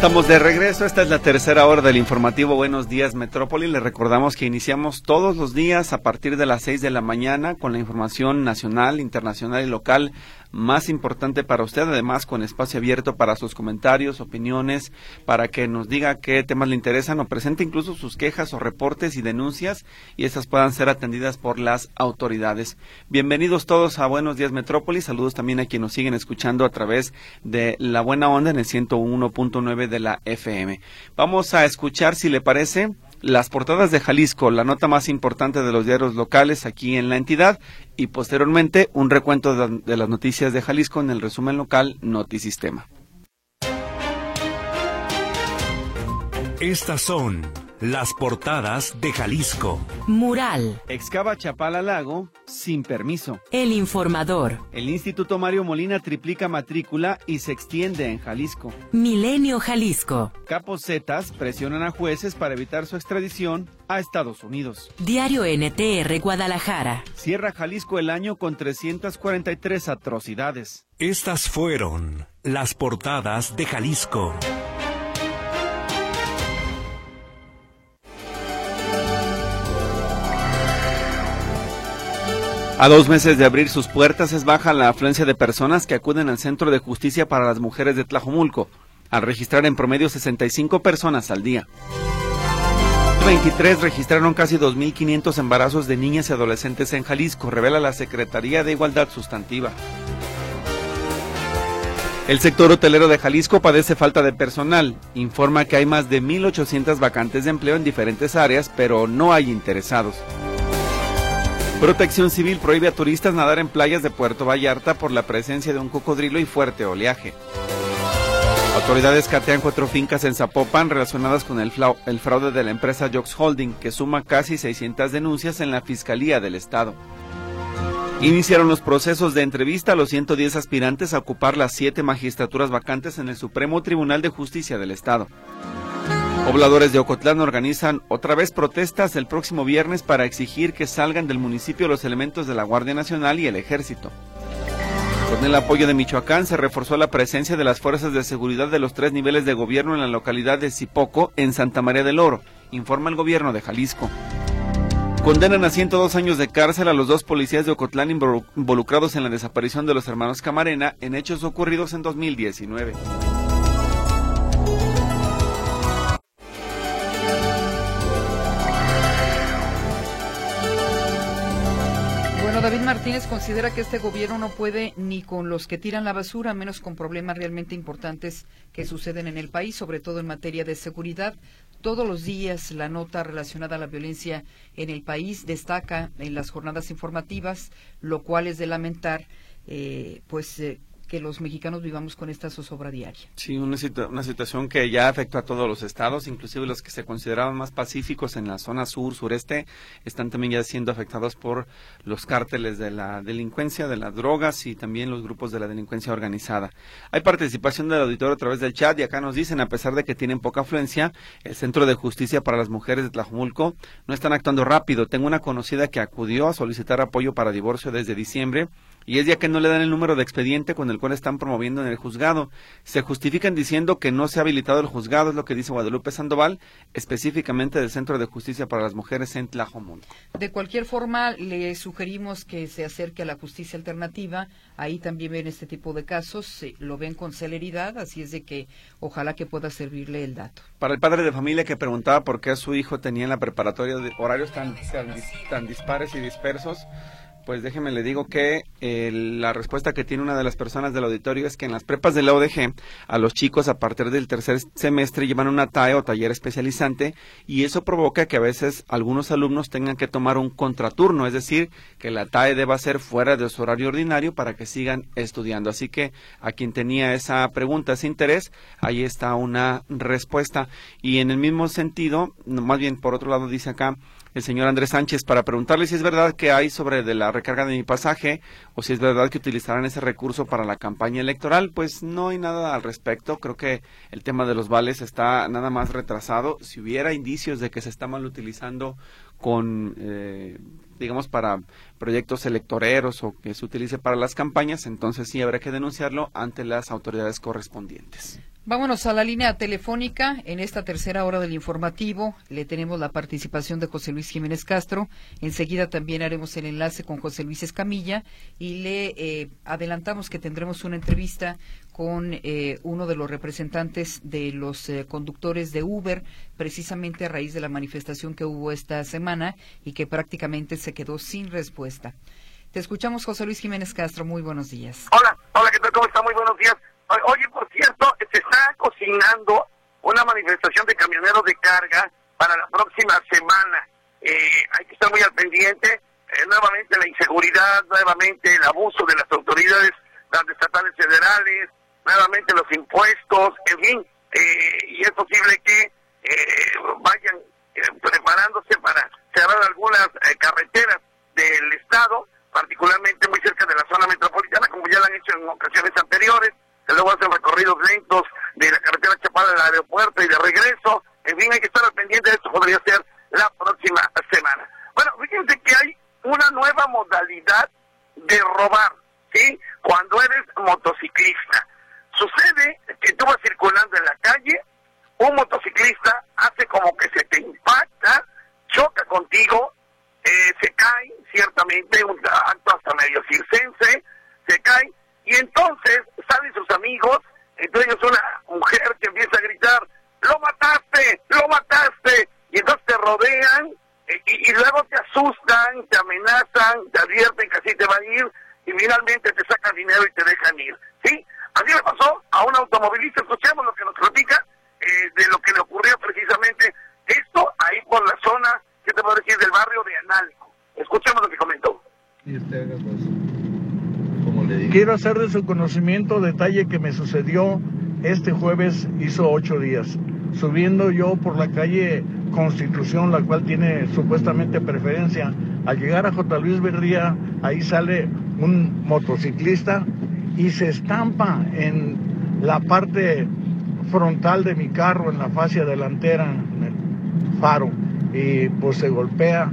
estamos de regreso. Esta es la tercera hora del informativo Buenos Días Metrópoli. Les recordamos que iniciamos todos los días a partir de las seis de la mañana con la información nacional, internacional y local más importante para usted, además con espacio abierto para sus comentarios, opiniones, para que nos diga qué temas le interesan o presente incluso sus quejas o reportes y denuncias y estas puedan ser atendidas por las autoridades. Bienvenidos todos a Buenos Días Metrópolis. Saludos también a quienes nos siguen escuchando a través de la buena onda en el 101.9 de la FM. Vamos a escuchar, si le parece, las portadas de Jalisco, la nota más importante de los diarios locales aquí en la entidad y posteriormente un recuento de, las noticias de Jalisco en el resumen local Notisistema. Estas son las portadas de Jalisco. Mural. Excava Chapala Lago sin permiso. El informador. El Instituto Mario Molina triplica matrícula y se extiende en Jalisco. Milenio Jalisco. Capos Zetas presionan a jueces para evitar su extradición a Estados Unidos. Diario NTR Guadalajara. Cierra Jalisco el año con 343 atrocidades. Estas fueron las portadas de Jalisco. A dos meses de abrir sus puertas es baja la afluencia de personas que acuden al Centro de Justicia para las Mujeres de Tlajomulco, al registrar en promedio 65 personas al día. 23 registraron casi 2.500 embarazos de niñas y adolescentes en Jalisco, revela la Secretaría de Igualdad Sustantiva. El sector hotelero de Jalisco padece falta de personal. Informa que hay más de 1.800 vacantes de empleo en diferentes áreas, pero no hay interesados. Protección Civil prohíbe a turistas nadar en playas de Puerto Vallarta por la presencia de un cocodrilo y fuerte oleaje. Autoridades catean cuatro fincas en Zapopan relacionadas con el, fraude de la empresa Jox Holding, que suma casi 600 denuncias en la Fiscalía del Estado. Iniciaron los procesos de entrevista a los 110 aspirantes a ocupar las siete magistraturas vacantes en el Supremo Tribunal de Justicia del Estado. Pobladores de Ocotlán organizan otra vez protestas el próximo viernes para exigir que salgan del municipio los elementos de la Guardia Nacional y el Ejército. Con el apoyo de Michoacán se reforzó la presencia de las fuerzas de seguridad de los tres niveles de gobierno en la localidad de Zipoco, en Santa María del Oro, informa el gobierno de Jalisco. Condenan a 102 años de cárcel a los dos policías de Ocotlán involucrados en la desaparición de los hermanos Camarena en hechos ocurridos en 2019. David Martínez considera que este gobierno no puede ni con los que tiran la basura, menos con problemas realmente importantes que suceden en el país, sobre todo en materia de seguridad. Todos los días la nota relacionada a la violencia en el país destaca en las jornadas informativas, lo cual es de lamentar, eh, pues eh, que los mexicanos vivamos con esta zozobra diaria. Sí, una, una situación que ya afecta a todos los estados, inclusive los que se consideraban más pacíficos en la zona sur, sureste, están también ya siendo afectados por los cárteles de la delincuencia, de las drogas y también los grupos de la delincuencia organizada. Hay participación del auditorio a través del chat y acá nos dicen, a pesar de que tienen poca afluencia, el Centro de Justicia para las Mujeres de Tlajumulco no están actuando rápido. Tengo una conocida que acudió a solicitar apoyo para divorcio desde diciembre y es ya que no le dan el número de expediente con el cual están promoviendo en el juzgado. Se justifican diciendo que no se ha habilitado el juzgado, es lo que dice Guadalupe Sandoval, específicamente del Centro de Justicia para las Mujeres en Tlajomulco. De cualquier forma, le sugerimos que se acerque a la justicia alternativa. Ahí también ven este tipo de casos, lo ven con celeridad, así es de que ojalá que pueda servirle el dato. Para el padre de familia que preguntaba por qué su hijo tenía en la preparatoria horarios tan, tan dispares y dispersos, pues déjeme le digo que eh, la respuesta que tiene una de las personas del auditorio es que en las prepas de la ODG a los chicos a partir del tercer semestre llevan una TAE o taller especializante y eso provoca que a veces algunos alumnos tengan que tomar un contraturno, es decir, que la TAE deba ser fuera de su horario ordinario para que sigan estudiando. Así que a quien tenía esa pregunta, ese interés, ahí está una respuesta. Y en el mismo sentido, más bien por otro lado dice acá, el señor Andrés Sánchez para preguntarle si es verdad que hay sobre de la recarga de mi pasaje o si es verdad que utilizarán ese recurso para la campaña electoral. Pues no hay nada al respecto. Creo que el tema de los vales está nada más retrasado. Si hubiera indicios de que se está mal utilizando con, eh, digamos, para proyectos electoreros o que se utilice para las campañas, entonces sí habrá que denunciarlo ante las autoridades correspondientes. Vámonos a la línea telefónica. En esta tercera hora del informativo le tenemos la participación de José Luis Jiménez Castro. Enseguida también haremos el enlace con José Luis Escamilla y le eh, adelantamos que tendremos una entrevista con eh, uno de los representantes de los eh, conductores de Uber, precisamente a raíz de la manifestación que hubo esta semana y que prácticamente se quedó sin respuesta. Te escuchamos, José Luis Jiménez Castro. Muy buenos días. Hola, hola, ¿qué tal? ¿Cómo está? Muy buenos días. Oye, por cierto, se está cocinando una manifestación de camioneros de carga para la próxima semana. Eh, hay que estar muy al pendiente. Eh, nuevamente la inseguridad, nuevamente el abuso de las autoridades, las estatales federales, nuevamente los impuestos, en fin. Eh, y es posible que vayan preparándose para cerrar algunas carreteras del Estado, particularmente muy cerca de la zona metropolitana, como ya lo han hecho en ocasiones anteriores luego hacen recorridos lentos de la carretera Chapala al aeropuerto y de regreso. En fin, hay que estar al pendiente esto, podría ser la próxima semana. Bueno, fíjense que hay una nueva modalidad de robar, ¿sí? Cuando eres motociclista. Sucede que tú vas circulando en la calle, un motociclista hace como que se te impacta, choca contigo, eh, se cae, ciertamente, un acto hasta medio circense, se cae, y entonces salen sus amigos, entre ellos una mujer que empieza a gritar, lo mataste, lo mataste, y entonces te rodean eh, y, luego te asustan, te amenazan, te advierten que así te va a ir y finalmente te sacan dinero y te dejan ir. ¿Sí? Así le pasó a un automovilista, escuchemos lo que nos platica eh, de lo que le ocurrió precisamente esto ahí por la zona, ¿qué te puedo decir? Del barrio de Analco. Escuchemos lo que comentó. Usted, Quiero hacer de su conocimiento detalle que me sucedió este jueves, hizo ocho días, subiendo yo por la calle Constitución, la cual tiene supuestamente preferencia. Al llegar a J. Luis Verdía, ahí sale un motociclista y se estampa en la parte frontal de mi carro, en la fascia delantera, en el faro, y pues se golpea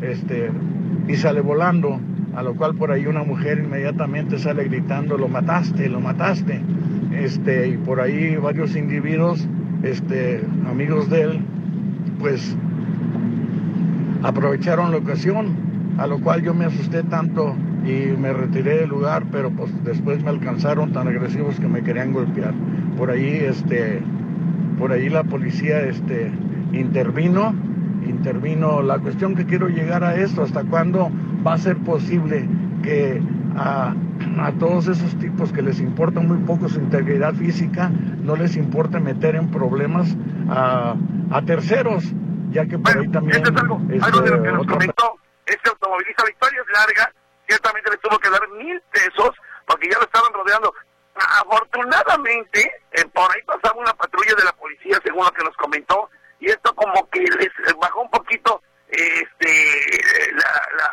este, y sale volando a lo cual por ahí una mujer inmediatamente sale gritando, lo mataste, lo mataste. Este, y por ahí varios individuos, este, amigos de él, pues aprovecharon la ocasión, a lo cual yo me asusté tanto y me retiré del lugar, pero pues después me alcanzaron tan agresivos que me querían golpear. Por ahí, este, por ahí la policía, este, intervino, intervino. La cuestión que quiero llegar a esto, ¿hasta cuándo va a ser posible que a, todos esos tipos que les importa muy poco su integridad física, no les importa meter en problemas a, terceros, ya que por ahí también... es algo, de lo que nos comentó este automovilista Victoria es larga, ciertamente le tuvo que dar mil pesos porque ya lo estaban rodeando. Afortunadamente, eh, por ahí pasaba una patrulla de la policía, según lo que nos comentó, y esto como que les bajó un poquito este la, la,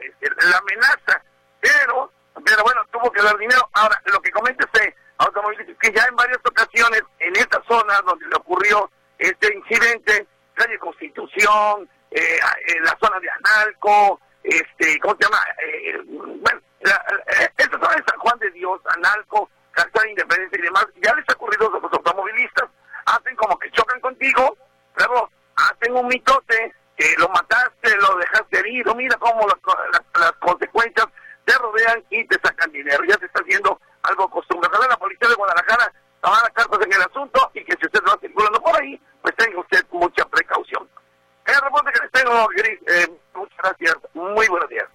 este, la, amenaza, pero, pero bueno, tuvo que dar dinero. Ahora, lo que comenta este automovilista es que ya en varias ocasiones en esta zona donde le ocurrió este incidente, calle Constitución, eh, la zona de Analco, este, ¿cómo se llama? Eh, bueno, eh, esta zona de San Juan de Dios, Analco, Castel Independencia y demás, ya les ha ocurrido a los automovilistas, hacen como que chocan contigo, luego hacen un mitote, que lo mataste, lo dejaste herido, mira cómo las, consecuencias te rodean y te sacan dinero. Ya se está haciendo algo costumbre. Ojalá la policía de Guadalajara tomara cartas en el asunto y que si usted va circulando por ahí, pues tenga usted mucha precaución. El reporte que les tengo, Gris, eh, muchas gracias. Muy buenos días.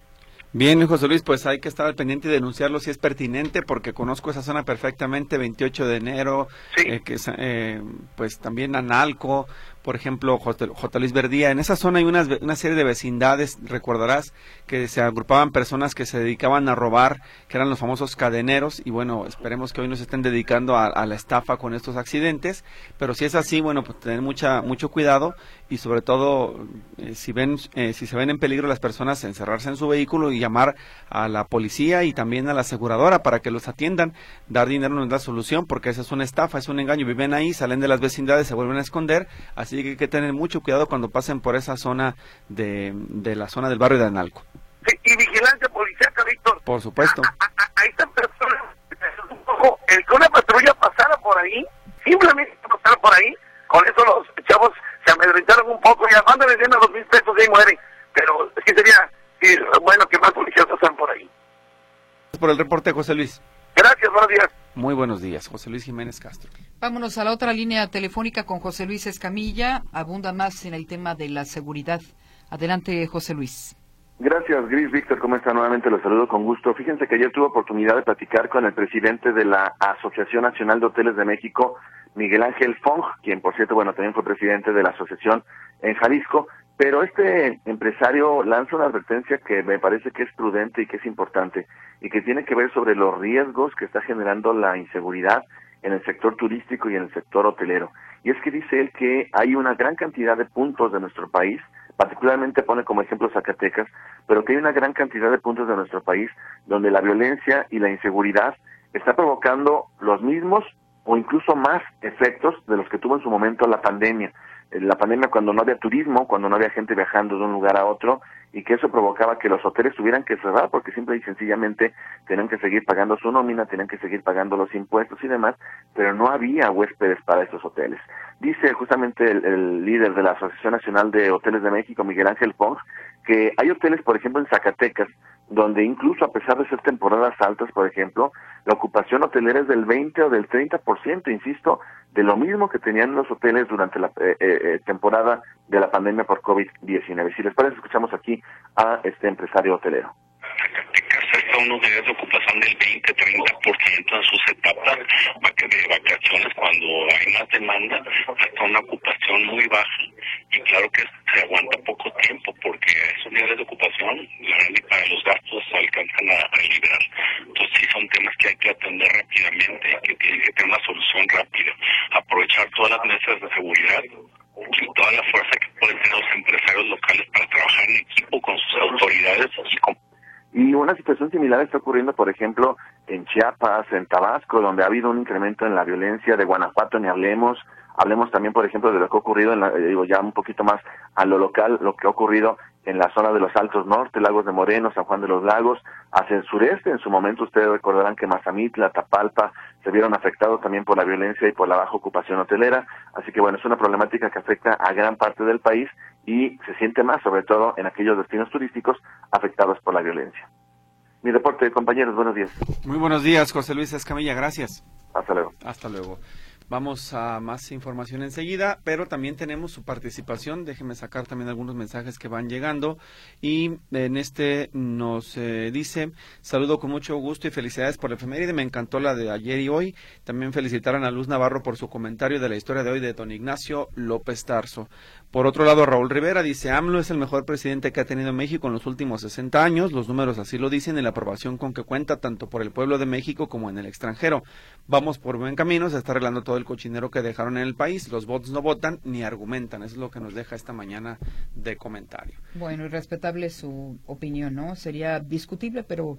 Bien, José Luis, pues hay que estar al pendiente y denunciarlo si es pertinente, porque conozco esa zona perfectamente, 28 de enero, eh, que es, eh, pues también Analco, por ejemplo, J. Luis Verdía. En esa zona hay una, una, serie de vecindades, recordarás, que se agrupaban personas que se dedicaban a robar, que eran los famosos cadeneros, y bueno, esperemos que hoy no se estén dedicando a, la estafa con estos accidentes, pero si es así, bueno, pues tener mucha, mucho cuidado y sobre todo, eh, si, ven, eh, si se ven en peligro las personas, encerrarse en su vehículo y llamar a la policía y también a la aseguradora para que los atiendan. Dar dinero no es la solución, porque esa es una estafa, es un engaño. Viven ahí, salen de las vecindades, se vuelven a esconder, así Así que hay que tener mucho cuidado cuando pasen por esa zona de, de la zona del barrio de Analco. Sí, y vigilancia policíaca, Víctor. Por supuesto. Ahí están personas, un poco, el que una patrulla pasara por ahí, simplemente pasara por ahí, con eso los chavos se amedrentaron un poco, ya mándale bien a dos mil pesos y ahí mueren. Pero sí sería bueno que más policías pasan por ahí. Por el reporte, José Luis. Gracias, buenos días. Muy buenos días, José Luis Jiménez Castro. Vámonos a la otra línea telefónica con José Luis Escamilla. Abunda más en el tema de la seguridad. Adelante, José Luis. Gracias, Gris Víctor. ¿Cómo está? Nuevamente los saludo con gusto. Fíjense que ayer tuve oportunidad de platicar con el presidente de la Asociación Nacional de Hoteles de México, Miguel Ángel Fong, quien por cierto, bueno, también fue presidente de la asociación en Jalisco. Pero este empresario lanza una advertencia que me parece que es prudente y que es importante y que tiene que ver sobre los riesgos que está generando la inseguridad en el sector turístico y en el sector hotelero. Y es que dice él que hay una gran cantidad de puntos de nuestro país particularmente pone como ejemplo Zacatecas, pero que hay una gran cantidad de puntos de nuestro país donde la violencia y la inseguridad está provocando los mismos o incluso más efectos de los que tuvo en su momento la pandemia. Eh, la pandemia cuando no había turismo, cuando no había gente viajando de un lugar a otro y que eso provocaba que los hoteles tuvieran que cerrar porque simple y sencillamente tenían que seguir pagando su nómina, tenían que seguir pagando los impuestos y demás, pero no había huéspedes para esos hoteles. Dice justamente el, líder de la Asociación Nacional de Hoteles de México, Miguel Ángel Pons, que hay hoteles, por ejemplo, en Zacatecas, donde incluso a pesar de ser temporadas altas, por ejemplo, la ocupación hotelera es del 20 o del 30%, insisto, de lo mismo que tenían los hoteles durante la eh, eh, eh, temporada de la pandemia por COVID-19. Si les parece, escuchamos aquí a este empresario hotelero. Zacatecas unos días de ocupación del 20-30% en sus etapas de vacaciones cuando hay más demanda, hasta una ocupación muy baja. Y claro que se aguanta poco tiempo porque esos niveles de ocupación, para los gastos alcanzan a, a liberar. Entonces sí son temas que hay que atender rápidamente, que tienen que tener una solución rápida. Aprovechar todas las mesas de seguridad y toda la fuerza que pueden tener los empresarios locales para trabajar en equipo con sus autoridades y con y una situación similar está ocurriendo, por ejemplo, en Chiapas, en Tabasco, donde ha habido un incremento en la violencia, de Guanajuato ni hablemos, hablemos también, por ejemplo, de lo que ha ocurrido, en la, eh, digo ya un poquito más a lo local, lo que ha ocurrido en la zona de los Altos Norte, Lagos de Moreno, San Juan de los Lagos, hacia el sureste. En su momento ustedes recordarán que Mazamitla, Tapalpa se vieron afectados también por la violencia y por la baja ocupación hotelera. Así que bueno, es una problemática que afecta a gran parte del país y se siente más, sobre todo en aquellos destinos turísticos afectados por la violencia. Mi reporte, compañeros, buenos días. Muy buenos días, José Luis Escamilla, gracias. Hasta luego. Hasta luego. Vamos a más información enseguida, pero también tenemos su participación. Déjeme sacar también algunos mensajes que van llegando. Y en este nos eh, dice, saludo con mucho gusto y felicidades por la efeméride. Me encantó la de ayer y hoy. También felicitaron a Luz Navarro por su comentario de la historia de hoy de don Ignacio López Tarso. Por otro lado, Raúl Rivera dice, AMLO es el mejor presidente que ha tenido México en los últimos 60 años. Los números así lo dicen y la aprobación con que cuenta tanto por el pueblo de México como en el extranjero. Vamos por buen camino, se está arreglando todo el cochinero que dejaron en el país. Los votos no votan ni argumentan. Eso es lo que nos deja esta mañana de comentario. Bueno, y respetable su opinión, ¿no? Sería discutible, pero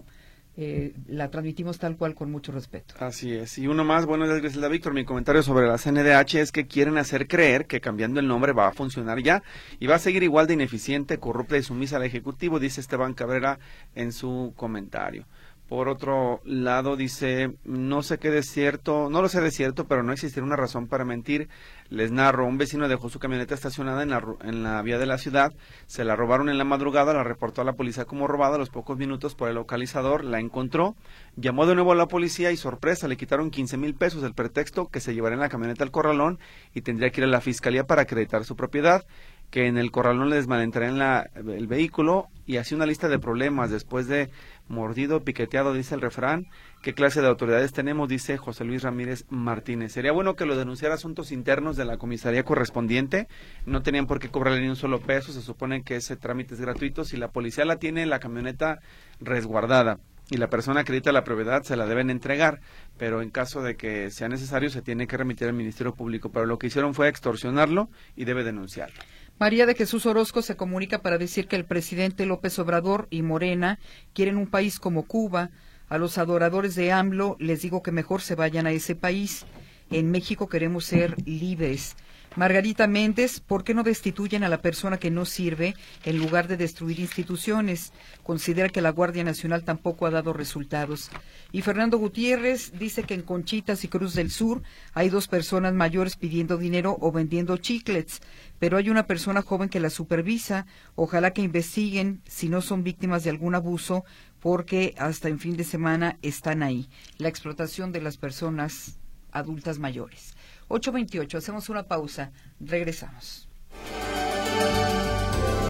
eh, la transmitimos tal cual con mucho respeto. Así es. Y uno más, bueno, días, Griselda Víctor. Mi comentario sobre la CNDH es que quieren hacer creer que cambiando el nombre va a funcionar ya y va a seguir igual de ineficiente, corrupta y sumisa al Ejecutivo, dice Esteban Cabrera en su comentario. Por otro lado, dice, no sé qué de cierto, no lo sé de cierto, pero no existirá una razón para mentir. Les narro, un vecino dejó su camioneta estacionada en la, en la vía de la ciudad, se la robaron en la madrugada, la reportó a la policía como robada, a los pocos minutos por el localizador la encontró, llamó de nuevo a la policía y sorpresa, le quitaron 15 mil pesos, el pretexto que se llevaría en la camioneta al corralón y tendría que ir a la fiscalía para acreditar su propiedad que en el corralón le desmanentarían la, el vehículo y así una lista de problemas después de mordido, piqueteado, dice el refrán. ¿Qué clase de autoridades tenemos? Dice José Luis Ramírez Martínez. Sería bueno que lo denunciara asuntos internos de la comisaría correspondiente. No tenían por qué cobrarle ni un solo peso. Se supone que ese trámite es gratuito. Si la policía la tiene, la camioneta resguardada y la persona acredita la propiedad, se la deben entregar. Pero en caso de que sea necesario, se tiene que remitir al Ministerio Público. Pero lo que hicieron fue extorsionarlo y debe denunciarlo. María de Jesús Orozco se comunica para decir que el presidente López Obrador y Morena quieren un país como Cuba. A los adoradores de AMLO les digo que mejor se vayan a ese país. En México queremos ser libres. Margarita Méndez, ¿por qué no destituyen a la persona que no sirve en lugar de destruir instituciones? Considera que la Guardia Nacional tampoco ha dado resultados. Y Fernando Gutiérrez dice que en Conchitas y Cruz del Sur hay dos personas mayores pidiendo dinero o vendiendo chiclets, pero hay una persona joven que la supervisa. Ojalá que investiguen si no son víctimas de algún abuso, porque hasta en fin de semana están ahí. La explotación de las personas adultas mayores. 828, hacemos una pausa, regresamos.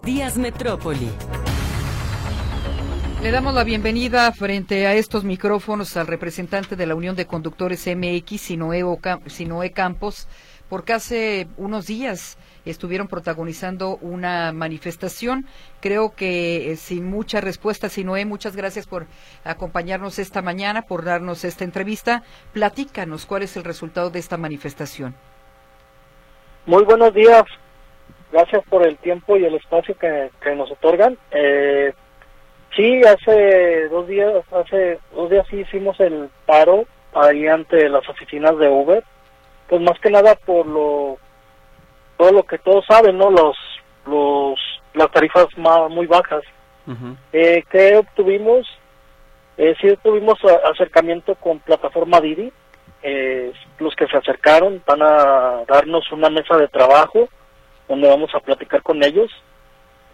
Días Metrópoli. Le damos la bienvenida frente a estos micrófonos al representante de la Unión de Conductores MX, Sinoe, Campos, porque hace unos días estuvieron protagonizando una manifestación. Creo que eh, sin mucha respuesta, Sinoé, muchas gracias por acompañarnos esta mañana, por darnos esta entrevista. Platícanos cuál es el resultado de esta manifestación. Muy buenos días. Gracias por el tiempo y el espacio que, nos otorgan. Eh, sí, hace dos días, hace dos días sí hicimos el paro ahí ante las oficinas de Uber. Pues más que nada por lo todo lo que todos saben, ¿no? Los, los, las tarifas más, muy bajas. eh, ¿Qué obtuvimos? Eh, sí tuvimos acercamiento con plataforma Didi. Eh, los que se acercaron van a darnos una mesa de trabajo donde vamos a platicar con ellos.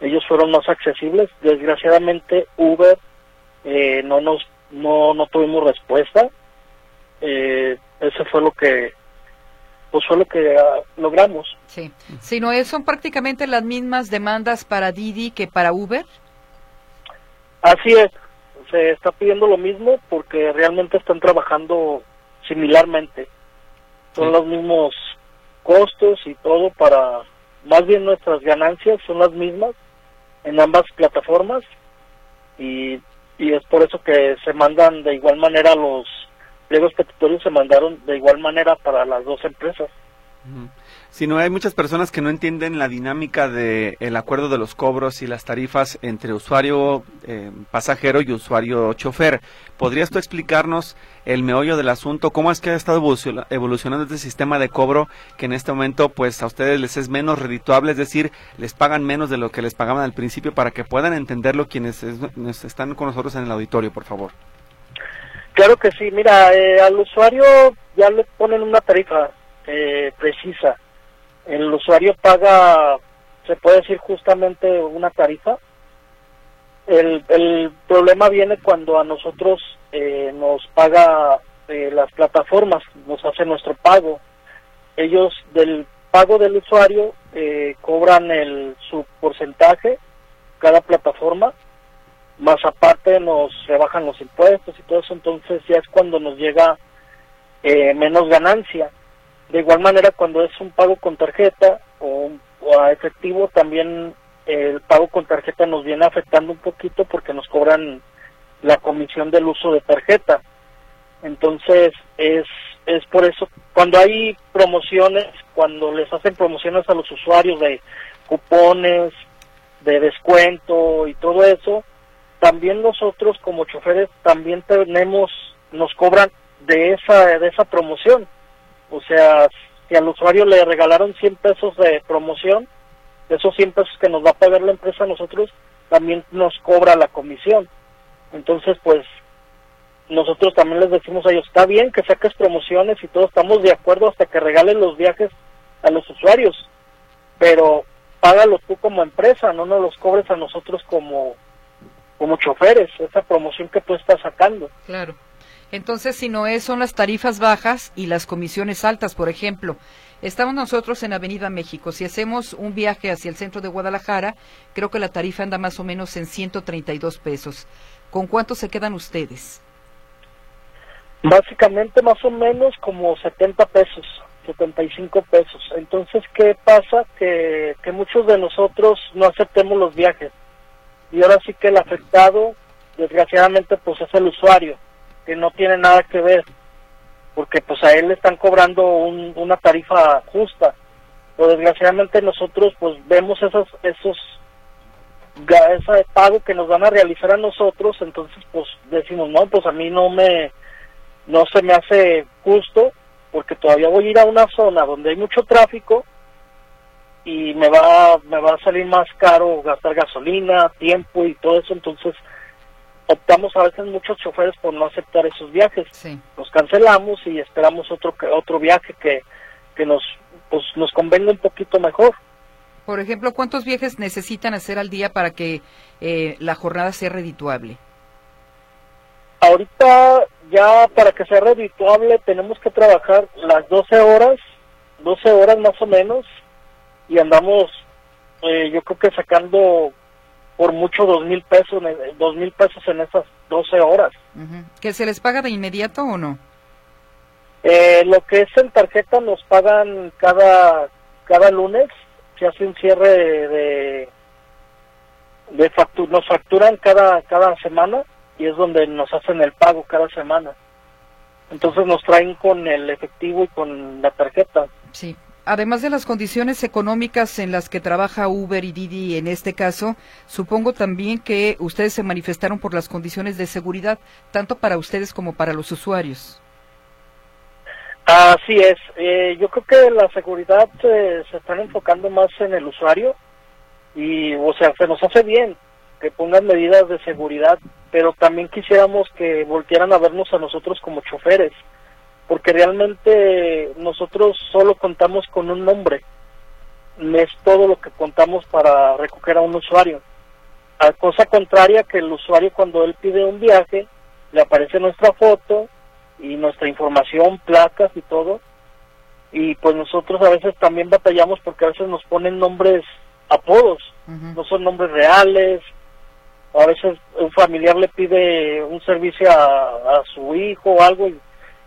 Ellos fueron más accesibles. Desgraciadamente Uber eh, no nos no, no tuvimos respuesta. Eh, ese fue lo que pues fue lo que ah, logramos. Sí. Si no son prácticamente las mismas demandas para Didi que para Uber. Así es, se está pidiendo lo mismo porque realmente están trabajando similarmente. Son los mismos costos y todo para, más bien nuestras ganancias son las mismas en ambas plataformas y, y es por eso que se mandan de igual manera los pliegos petitorios se mandaron de igual manera para las dos empresas. Si no hay muchas personas que no entienden la dinámica del el acuerdo de los cobros y las tarifas entre usuario eh, pasajero y usuario chofer. ¿Podrías tú explicarnos el meollo del asunto? ¿Cómo es que ha estado evolucionando este sistema de cobro que en este momento pues a ustedes les es menos redituable, es decir, les pagan menos de lo que les pagaban al principio para que puedan entenderlo quienes están con nosotros en el auditorio, por favor? Claro que sí, mira, eh, al usuario ya le ponen una tarifa eh, precisa. El usuario paga, se puede decir justamente una tarifa. El, el problema viene cuando a nosotros eh, nos paga las plataformas, nos hace nuestro pago. Ellos del pago del usuario cobran el su porcentaje cada plataforma más aparte nos rebajan los impuestos y todo eso, entonces ya es cuando nos llega eh, menos ganancia. De igual manera, cuando es un pago con tarjeta o, a efectivo, también el pago con tarjeta nos viene afectando un poquito porque nos cobran la comisión del uso de tarjeta. Entonces, es, es por eso, cuando hay promociones, cuando les hacen promociones a los usuarios de cupones, de descuento y todo eso, también nosotros como choferes también tenemos, nos cobran de esa, de esa promoción. O sea, si al usuario le regalaron 100 pesos de promoción, esos 100 pesos que nos va a pagar la empresa a nosotros, también nos cobra la comisión. Entonces, pues, nosotros también les decimos a ellos, está bien que saques promociones y todos estamos de acuerdo hasta que regalen los viajes a los usuarios, pero págalos tú como empresa, no nos los cobres a nosotros como, como choferes, esa promoción que tú estás sacando. Claro. Entonces, si no es, son las tarifas bajas y las comisiones altas, por ejemplo. Estamos nosotros en Avenida México. Si hacemos un viaje hacia el centro de Guadalajara, creo que la tarifa anda más o menos en 132 pesos. ¿Con cuánto se quedan ustedes? Básicamente más o menos como 70 pesos, 75 pesos. Entonces, ¿qué pasa? Que, que muchos de nosotros no aceptemos los viajes y ahora sí que el afectado, desgraciadamente, pues es el usuario, que no tiene nada que ver, porque pues a él le están cobrando una tarifa justa, pero desgraciadamente nosotros pues vemos esos, esos ese pago que nos van a realizar a nosotros, entonces pues decimos, no, pues a mí no me, no se me hace justo, porque todavía voy a ir a una zona donde hay mucho tráfico y me va, me va a salir más caro gastar gasolina, tiempo y todo eso, entonces optamos a veces muchos choferes por no aceptar esos viajes. Sí. Los cancelamos y esperamos otro que- otro viaje que, que nos pues nos convenga un poquito mejor. Por ejemplo, ¿cuántos viajes necesitan hacer al día para que eh, la jornada sea redituable? Ahorita ya para que sea redituable tenemos que trabajar las 12 horas, 12 horas más o menos y andamos eh, yo creo que sacando por mucho dos mil pesos, dos mil pesos en esas 12 horas. ¿Que se les paga de inmediato o no? Eh, lo que es en tarjeta nos pagan cada cada lunes, se hace un cierre de, de, de factu- nos facturan cada cada semana y es donde nos hacen el pago cada semana. Entonces nos traen con el efectivo y con la tarjeta. Sí. Además de las condiciones económicas en las que trabaja Uber y Didi en este caso, supongo también que ustedes se manifestaron por las condiciones de seguridad, tanto para ustedes como para los usuarios. Así es, eh, yo creo que la seguridad eh, se están enfocando más en el usuario y, o sea, se nos hace bien que pongan medidas de seguridad, pero también quisiéramos que volvieran a vernos a nosotros como choferes, porque realmente nosotros solo contamos con un nombre, no es todo lo que contamos para recoger a un usuario. A cosa contraria que el usuario cuando él pide un viaje, le aparece nuestra foto, y nuestra información, placas y todo. Y pues nosotros a veces también batallamos porque a veces nos ponen nombres apodos, no son nombres reales. A veces un familiar le pide un servicio a, a su hijo o algo y,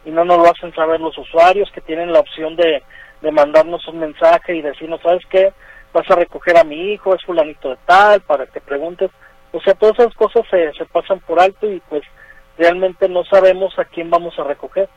y no nos lo hacen saber los usuarios que tienen la opción de, de mandarnos un mensaje y decirnos, ¿sabes qué? Vas a recoger a mi hijo, es fulanito de tal, para que preguntes. O sea, todas esas cosas se, se pasan por alto y pues realmente no sabemos a quién vamos a recoger.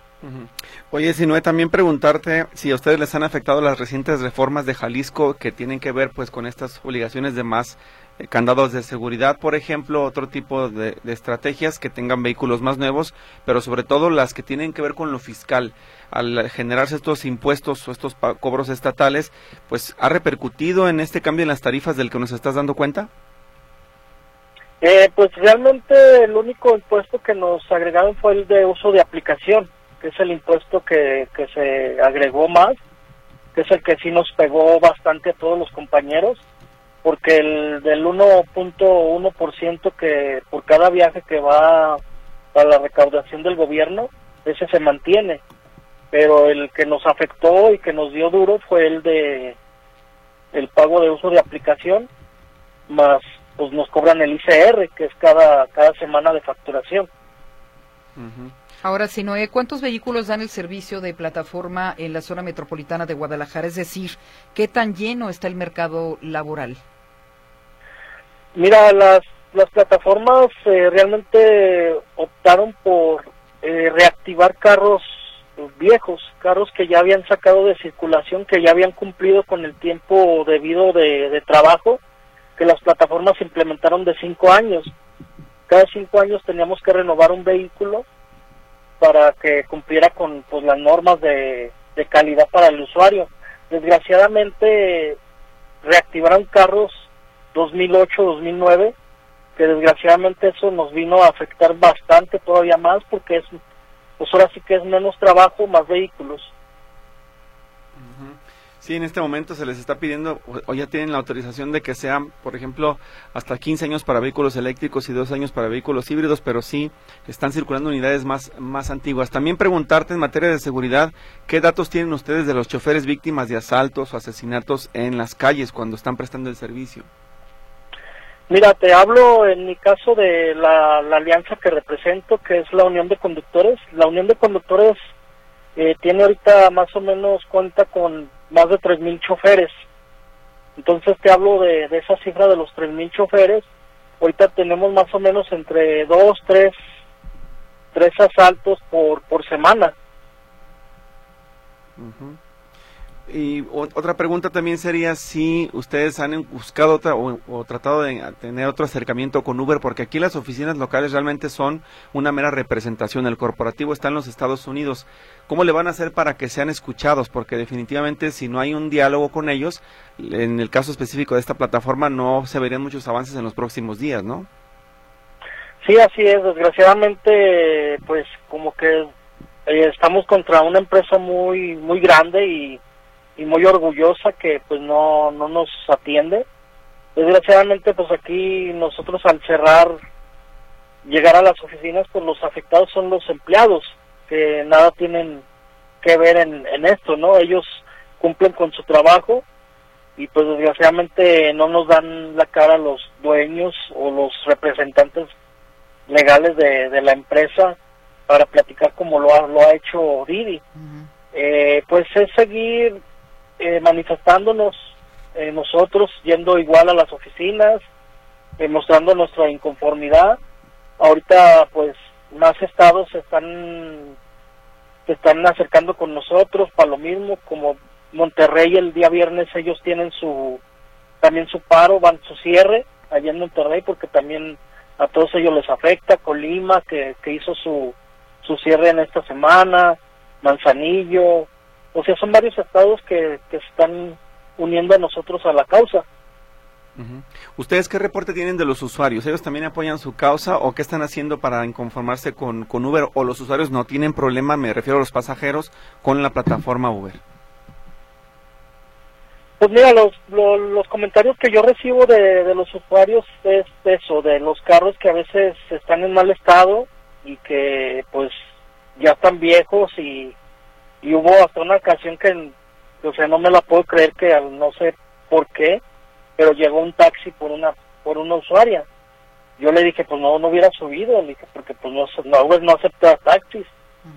Oye, Sinue, también preguntarte si a ustedes les han afectado las recientes reformas de Jalisco que tienen que ver pues con estas obligaciones de más eh, candados de seguridad, por ejemplo, otro tipo de, estrategias que tengan vehículos más nuevos, pero sobre todo las que tienen que ver con lo fiscal. Al generarse estos impuestos o estos cobros estatales, pues ha repercutido en este cambio en las tarifas del que nos estás dando cuenta. Eh, pues realmente el único impuesto que nos agregaron fue el de uso de aplicación, que es el impuesto que, que se agregó más, que es el que sí nos pegó bastante a todos los compañeros, porque el del 1.1% que por cada viaje que va para la recaudación del gobierno, ese se mantiene, pero el que nos afectó y que nos dio duro fue el de el pago de uso de aplicación, más pues nos cobran el ICR, que es cada, cada semana de facturación. Ujú. Ahora, si Noé, ¿cuántos vehículos dan el servicio de plataforma en la zona metropolitana de Guadalajara? Es decir, ¿qué tan lleno está el mercado laboral? Mira, las, las plataformas eh, realmente optaron por eh, reactivar carros viejos, carros que ya habían sacado de circulación, que ya habían cumplido con el tiempo debido de, de trabajo, que las plataformas implementaron de cinco años. Cada cinco años teníamos que renovar un vehículo para que cumpliera con pues, las normas de, calidad para el usuario. Desgraciadamente reactivaron carros 2008-2009, que desgraciadamente eso nos vino a afectar bastante todavía más porque es, pues ahora sí que es menos trabajo, más vehículos. Sí, en este momento se les está pidiendo, o, ya tienen la autorización de que sean, por ejemplo, hasta 15 años para vehículos eléctricos y 2 años para vehículos híbridos, pero sí están circulando unidades más, más antiguas. También preguntarte en materia de seguridad, ¿qué datos tienen ustedes de los choferes víctimas de asaltos o asesinatos en las calles cuando están prestando el servicio? Mira, te hablo en mi caso de la, la alianza que represento, que es la Unión de Conductores. La Unión de Conductores eh, tiene ahorita más o menos cuenta con más de 3.000 choferes. Entonces te hablo de, de esa cifra de los 3.000 choferes. Ahorita tenemos más o menos entre dos, tres, tres asaltos por, por semana. Ujú. Y otra pregunta también sería si ustedes han buscado otra, o, tratado de tener otro acercamiento con Uber, porque aquí las oficinas locales realmente son una mera representación. El corporativo está en los Estados Unidos. ¿Cómo le van a hacer para que sean escuchados? Porque definitivamente si no hay un diálogo con ellos, en el caso específico de esta plataforma, no se verían muchos avances en los próximos días, ¿no? Sí, así es. Desgraciadamente, pues como que eh, estamos contra una empresa muy muy grande y y muy orgullosa que pues no, no nos atiende. Desgraciadamente pues aquí nosotros al cerrar, llegar a las oficinas pues los afectados son los empleados que nada tienen que ver en, en esto, ¿no? Ellos cumplen con su trabajo y pues desgraciadamente no nos dan la cara los dueños o los representantes legales de, de la empresa para platicar como lo ha, lo ha hecho Didi. eh, pues es seguir eh, manifestándonos eh, nosotros, yendo igual a las oficinas, eh, mostrando nuestra inconformidad. Ahorita, pues, más estados se están, se están acercando con nosotros para lo mismo, como Monterrey el día viernes ellos tienen su, también su paro, van su cierre allá en Monterrey porque también a todos ellos les afecta, Colima que, que hizo su, su cierre en esta semana, Manzanillo, o sea, son varios estados que, que están uniendo a nosotros a la causa. ¿Ustedes qué reporte tienen de los usuarios? ¿Ellos también apoyan su causa o qué están haciendo para inconformarse con, con Uber? ¿O los usuarios no tienen problema, me refiero a los pasajeros, con la plataforma Uber? Pues mira, los, los, comentarios que yo recibo de, de, los usuarios es eso, de los carros que a veces están en mal estado y que pues ya están viejos y y hubo hasta una ocasión que, o sea, no me la puedo creer que no sé por qué, pero llegó un taxi por una por una usuaria. Yo le dije, pues no, no hubiera subido, le dije, porque pues no, no, no acepta taxis,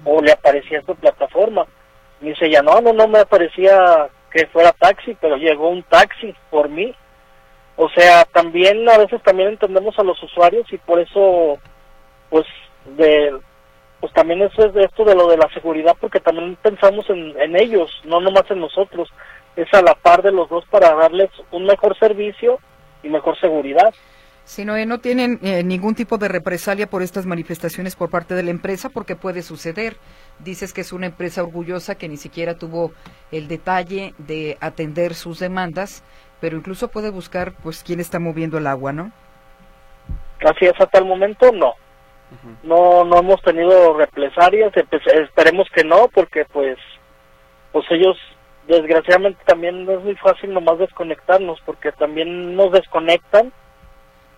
o le aparecía su plataforma. Me dice, ya no, no, no me aparecía que fuera taxi, pero llegó un taxi por mí. O sea, también a veces también entendemos a los usuarios y por eso, pues, de, pues también eso es esto de lo de la seguridad, porque también pensamos en, en ellos, no nomás en nosotros, es a la par de los dos para darles un mejor servicio y mejor seguridad. Si no, eh, no tienen eh, ningún tipo de represalia por estas manifestaciones por parte de la empresa, porque puede suceder. Dices que es una empresa orgullosa que ni siquiera tuvo el detalle de atender sus demandas, pero incluso puede buscar, pues, quién está moviendo el agua, ¿no? Así es, hasta el momento no. No no hemos tenido represalias, esperemos que no, porque pues pues ellos desgraciadamente también no es muy fácil nomás desconectarnos, porque también nos desconectan.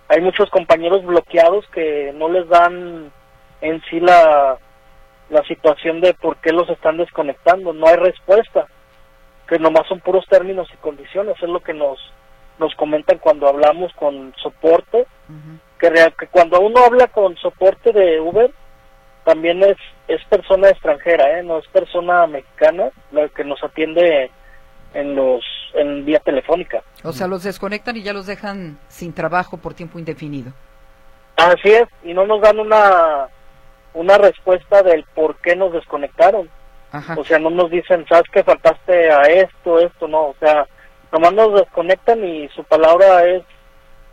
Hay muchos compañeros bloqueados que no les dan en sí la, la situación de por qué los están desconectando, no hay respuesta, que nomás son puros términos y condiciones, es lo que nos, nos comentan cuando hablamos con soporte que, cuando uno habla con soporte de Uber, también es, es persona extranjera, ¿eh? no es persona mexicana la que nos atiende en los en vía telefónica. O sea, los desconectan y ya los dejan sin trabajo por tiempo indefinido. Así es, y no nos dan una una respuesta del por qué nos desconectaron. O sea, no nos dicen, ¿sabes que faltaste a esto, esto? No, o sea, nomás nos desconectan y su palabra es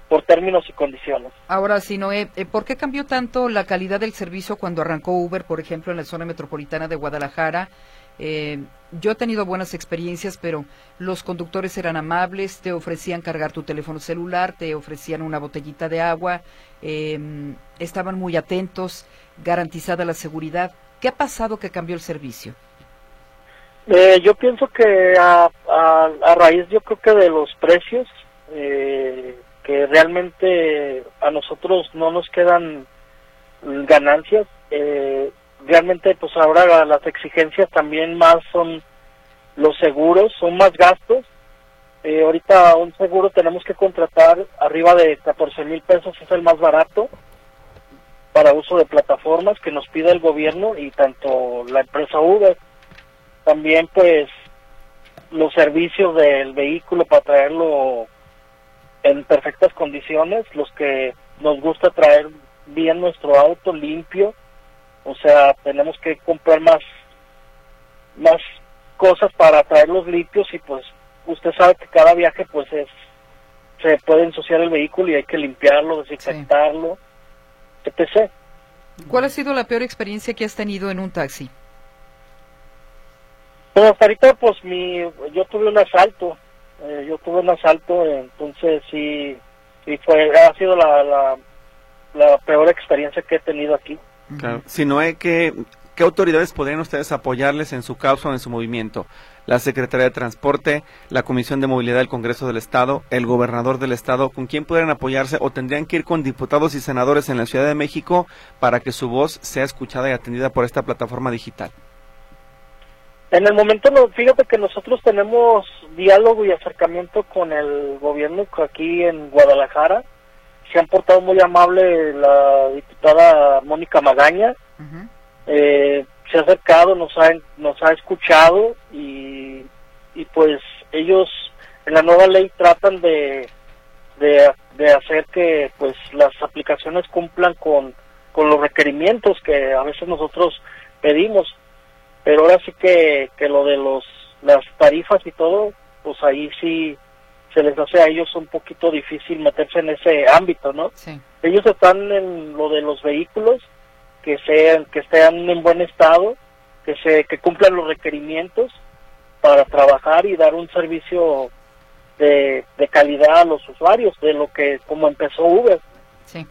por términos y condiciones. Ahora, si Noé, eh, ¿por qué cambió tanto la calidad del servicio cuando arrancó Uber, por ejemplo, en la zona metropolitana de Guadalajara? Eh, yo he tenido buenas experiencias, pero los conductores eran amables, te ofrecían cargar tu teléfono celular, te ofrecían una botellita de agua, em, estaban muy atentos, garantizada la seguridad. ¿Qué ha pasado que cambió el servicio? Eh, yo pienso que a, a, raíz, yo creo que de los precios, eh, que realmente a nosotros no nos quedan ganancias. Eh, realmente pues ahora las exigencias también más son los seguros, son más gastos. Eh, ahorita un seguro tenemos que contratar arriba de 14 mil pesos, es el más barato para uso de plataformas que nos pide el gobierno y tanto la empresa Uber. También pues los servicios del vehículo para traerlo en perfectas condiciones, los que nos gusta traer bien nuestro auto limpio, o sea, tenemos que comprar más más cosas para traer los limpios y pues usted sabe que cada viaje pues es se puede ensuciar el vehículo y hay que limpiarlo, desinfectarlo, etc. ¿Cuál ha sido la peor experiencia que has tenido en un taxi? Pues hasta ahorita pues mi yo tuve un asalto, eh, yo tuve un asalto, entonces sí, sí fue ha sido la, la, la peor experiencia que he tenido aquí. Claro. Si no hay que ¿Qué autoridades podrían ustedes apoyarles en su causa o en su movimiento? La Secretaría de Transporte, la Comisión de Movilidad del Congreso del Estado, el gobernador del Estado, ¿con quién podrían apoyarse o tendrían que ir con diputados y senadores en la Ciudad de México para que su voz sea escuchada y atendida por esta plataforma digital? En el momento, no, fíjate que nosotros tenemos diálogo y acercamiento con el gobierno aquí en Guadalajara. Se han portado muy amable la diputada Mónica Magaña. Eh, se ha acercado, nos ha, nos ha escuchado y, y pues ellos en la nueva ley tratan de, de, hacer que pues las aplicaciones cumplan con, con los requerimientos que a veces nosotros pedimos pero ahora sí que, que lo de los las tarifas y todo pues ahí sí se les hace a ellos un poquito difícil meterse en ese ámbito no ellos están en lo de los vehículos que sean que estén en buen estado, que se que cumplan los requerimientos para trabajar y dar un servicio de, de calidad a los usuarios, de lo que como empezó Uber. Sí.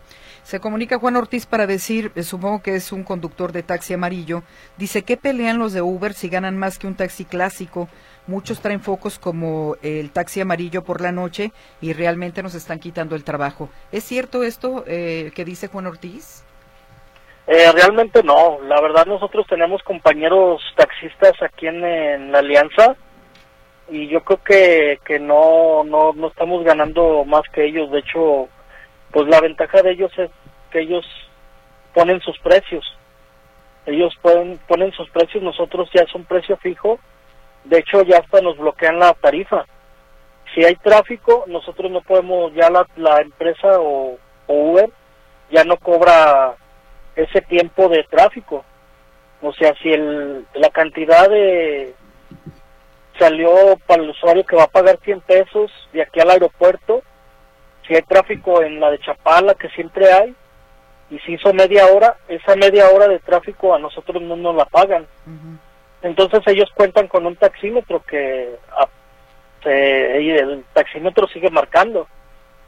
Se comunica Juan Ortiz para decir, eh, supongo que es un conductor de taxi amarillo, dice que pelean los de Uber si ganan más que un taxi clásico. Muchos traen focos como el taxi amarillo por la noche y realmente nos están quitando el trabajo. ¿Es cierto esto eh, que dice Juan Ortiz? Eh, realmente no, la verdad nosotros tenemos compañeros taxistas aquí en, la Alianza y yo creo que, que no, no, no estamos ganando más que ellos, de hecho, pues la ventaja de ellos es que ellos ponen sus precios, ellos pueden, ponen sus precios, nosotros ya es un precio fijo, de hecho ya hasta nos bloquean la tarifa. Si hay tráfico, nosotros no podemos, ya la, la empresa o, Uber ya no cobra ese tiempo de tráfico. O sea, si el, la cantidad de salió para el usuario que va a pagar 100 pesos de aquí al aeropuerto, si hay tráfico en la de Chapala, que siempre hay, y si hizo media hora, esa media hora de tráfico a nosotros no nos la pagan. Entonces ellos cuentan con un taxímetro que el taxímetro sigue marcando.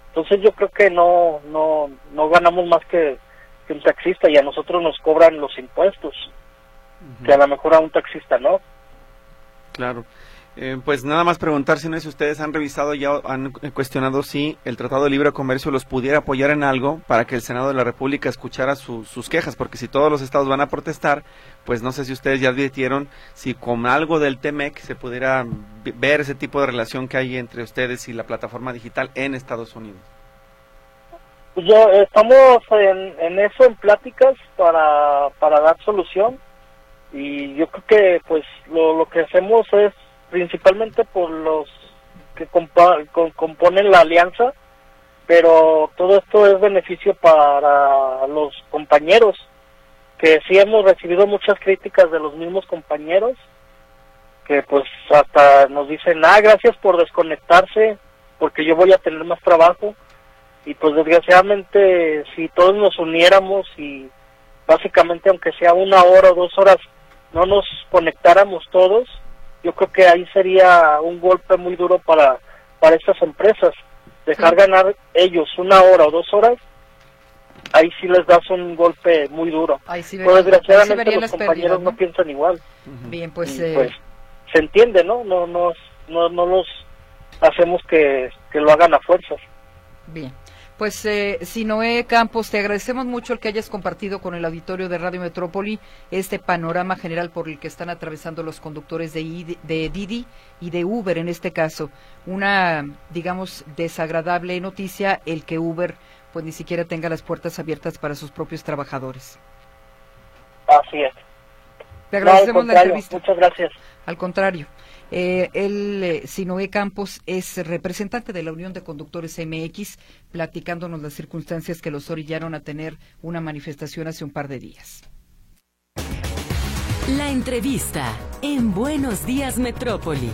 Entonces yo creo que no no no ganamos más que un taxista y a nosotros nos cobran los impuestos, que a lo mejor a un taxista no. Claro. Eh, pues nada más preguntar si no es ustedes han revisado ya han cuestionado si el Tratado de Libre Comercio los pudiera apoyar en algo para que el Senado de la República escuchara sus quejas, porque si todos los estados van a protestar, pues no sé si ustedes ya advirtieron si con algo del TEMEC se pudiera ver ese tipo de relación que hay entre ustedes y la plataforma digital en Estados Unidos. Pues yo estamos en, en eso, en pláticas para, para dar solución y yo creo que pues lo, lo que hacemos es principalmente por los que componen la alianza, pero todo esto es beneficio para los compañeros, que sí hemos recibido muchas críticas de los mismos compañeros, que pues hasta nos dicen, ah, gracias por desconectarse, porque yo voy a tener más trabajo y pues desgraciadamente si todos nos uniéramos y básicamente aunque sea una hora o dos horas no nos conectáramos todos, yo creo que ahí sería un golpe muy duro para, para estas empresas. Dejar ganar ellos una hora o dos horas, ahí sí les das un golpe muy duro. Pero desgraciadamente los compañeros ¿no? piensan igual. Bien, pues, eh, pues se entiende, ¿no? No, no, no, no los hacemos que, que lo hagan a fuerzas. Bien. Pues, eh, Sinoé Campos, te agradecemos mucho el que hayas compartido con el auditorio de Radio Metrópoli este panorama general por el que están atravesando los conductores de, de Didi y de Uber en este caso. Una, digamos, desagradable noticia el que Uber pues ni siquiera tenga las puertas abiertas para sus propios trabajadores. Así es. Te agradecemos la entrevista. Muchas gracias. Al contrario. Eh, el eh, Sinoé Campos es representante de la Unión de Conductores MX, platicándonos las circunstancias que los orillaron a tener una manifestación hace un par de días. La entrevista en Buenos Días Metrópoli.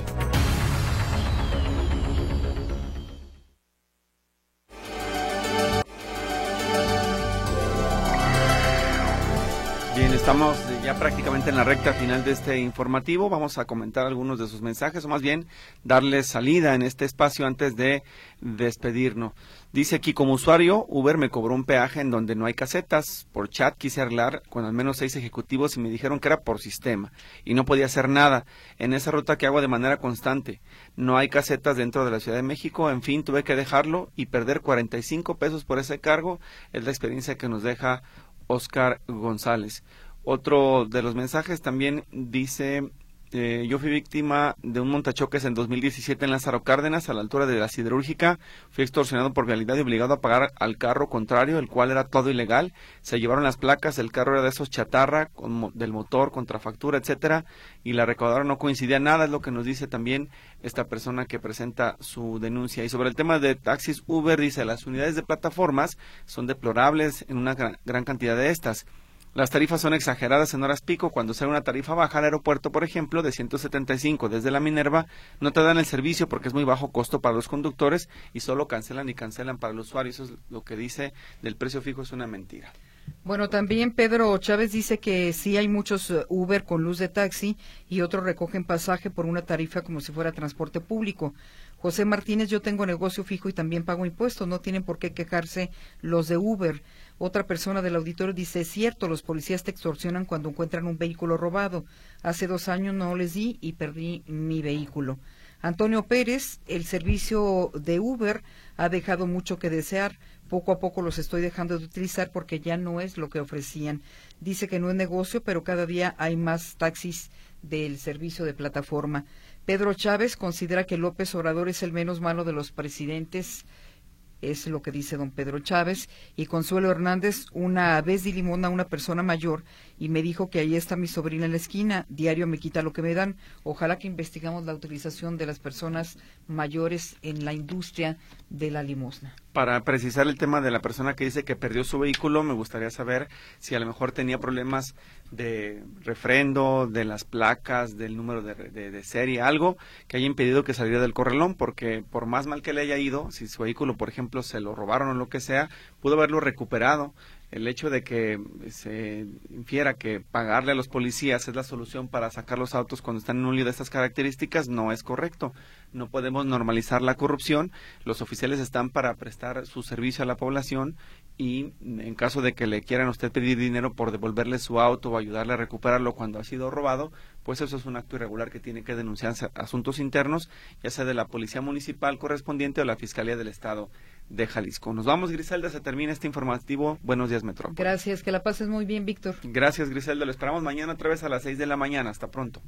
Estamos ya prácticamente en la recta final de este informativo. Vamos a comentar algunos de sus mensajes, o más bien darles salida en este espacio antes de despedirnos. Dice aquí, como usuario, Uber me cobró un peaje en donde no hay casetas. Por chat quise arreglar con al menos seis ejecutivos y me dijeron que era por sistema y no podía hacer nada en esa ruta que hago de manera constante. No hay casetas dentro de la Ciudad de México. En fin, tuve que dejarlo y perder 45 pesos por ese cargo. Es la experiencia que nos deja Oscar González. Otro de los mensajes también dice, eh, yo fui víctima de un montachoques en 2017 en Lázaro Cárdenas, a la altura de la siderúrgica. Fui extorsionado por vialidad y obligado a pagar al carro contrario, el cual era todo ilegal. Se llevaron las placas, el carro era de esos chatarra, con, del motor, contrafactura, etcétera, y la recaudadora no coincidía nada, es lo que nos dice también esta persona que presenta su denuncia. Y sobre el tema de taxis Uber, dice, las unidades de plataformas son deplorables en una gran, gran cantidad de estas. Las tarifas son exageradas en horas pico. Cuando sale una tarifa baja al aeropuerto, por ejemplo, de 175 desde la Minerva, no te dan el servicio porque es muy bajo costo para los conductores y solo cancelan y cancelan para el usuario. Eso es lo que dice del precio fijo, es una mentira. Bueno, también Pedro Chávez dice que sí hay muchos eh, Uber con luz de taxi y otros recogen pasaje por una tarifa como si fuera transporte público. José Martínez, yo tengo negocio fijo y también pago impuestos, no tienen por qué quejarse los de Uber. Otra persona del auditorio dice, es cierto, los policías te extorsionan cuando encuentran un vehículo robado. Hace dos años no les di y perdí mi vehículo. Antonio Pérez, el servicio de Uber ha dejado mucho que desear. Poco a poco los estoy dejando de utilizar porque ya no es lo que ofrecían. Dice que no es negocio, pero cada día hay más taxis del servicio de plataforma. Pedro Chávez considera que López Obrador es el menos malo de los presidentes es lo que dice don Pedro Chávez, y Consuelo Hernández, una vez di limón a una persona mayor y me dijo que ahí está mi sobrina en la esquina, diario me quita lo que me dan. Ojalá que investigamos la utilización de las personas mayores en la industria de la limosna. Para precisar el tema de la persona que dice que perdió su vehículo, me gustaría saber si a lo mejor tenía problemas de refrendo, de las placas, del número de, de, serie, algo que haya impedido que saliera del corralón, porque por más mal que le haya ido, si su vehículo, por ejemplo, se lo robaron o lo que sea, pudo haberlo recuperado el hecho de que se infiera que pagarle a los policías es la solución para sacar los autos cuando están en un lío de estas características no es correcto. No podemos normalizar la corrupción. Los oficiales están para prestar su servicio a la población y en caso de que le quieran usted pedir dinero por devolverle su auto o ayudarle a recuperarlo cuando ha sido robado, pues eso es un acto irregular que tiene que denunciarse asuntos internos, ya sea de la policía municipal correspondiente o la Fiscalía del Estado de Jalisco. Nos vamos, Griselda, se termina este informativo. Buenos días, Metrópoli. Gracias, que la pases muy bien, Víctor. Gracias, Griselda. Lo esperamos mañana otra vez a las seis de la mañana. Hasta pronto.